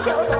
正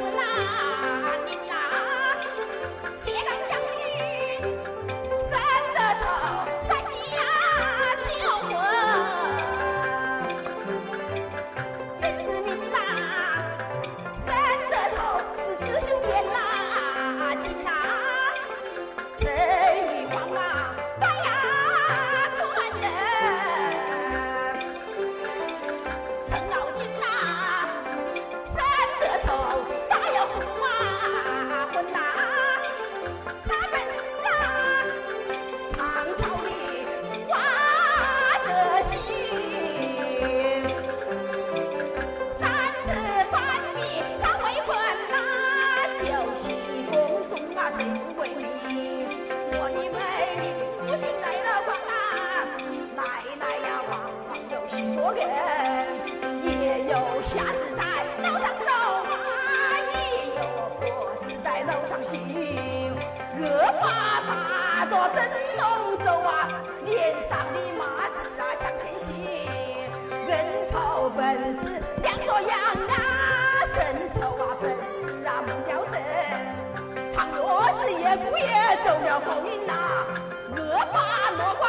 Love. 本事，两说杨啊，神手啊，本事啊，孟郊生。倘若是叶姑爷走了后门呐，我把莫光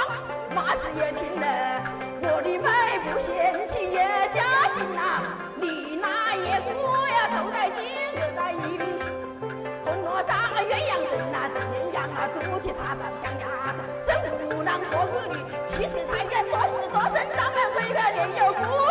马子也听了，我的妹夫嫌弃也家近呐，你那也姑呀，头戴金，耳戴银，红罗帐，鸳鸯枕呐，枕鸳鸯啊，坐起他倒像鸭子，生无郎和玉女，七尺太远，多子多孙，咱们为了连有姑。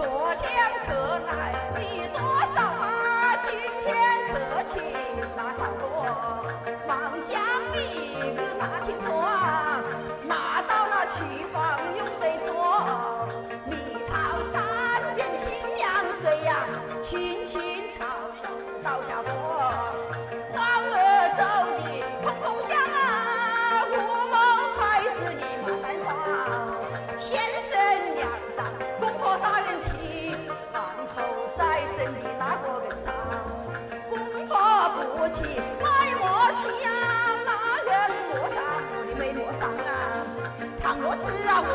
昨天可来你多少今天可去那山坡忙将你的马蹄拖到了厨房用水搓你炒三遍清凉水呀轻轻炒熟下火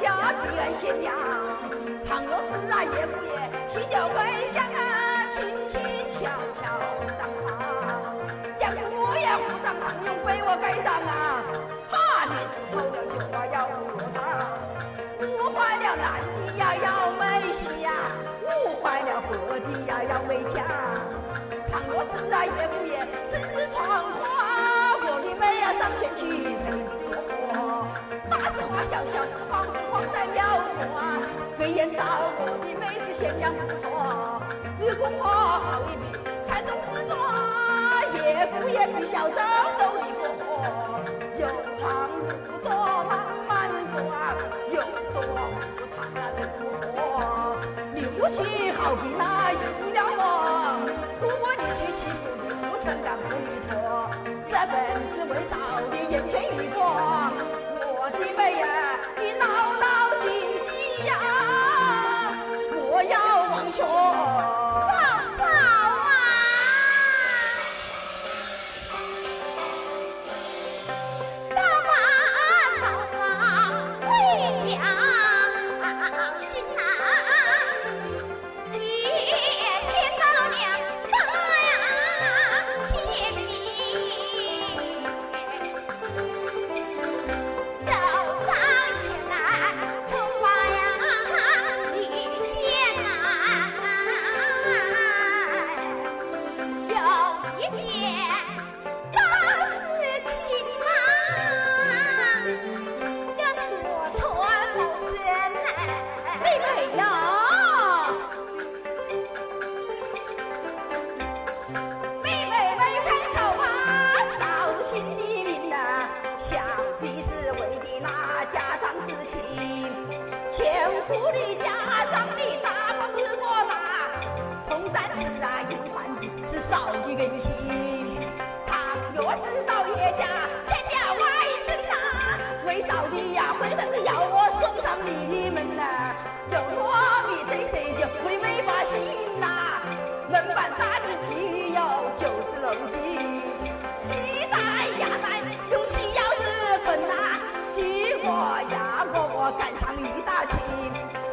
家，平安贤良。倘若是啊，岳父爷祈求回乡啊，轻轻悄悄上床，将姑爷扶上床，用被窝盖上啊。怕你是偷了酒啊，要误他，误坏了男的呀要没喜呀，误坏了伯的呀要没家。倘若是啊，岳父爷生死闯祸。妹呀，上前去陪你说大事化小，小事化无，黄在苗国啊。贵言道我的妹子贤良不错，日公婆好一笔，财中之多，岳父也比小周都离过婚，有长路多忙忙做啊，有多不长啊人不活。你夫妻好比那有了我，我赶上一大群，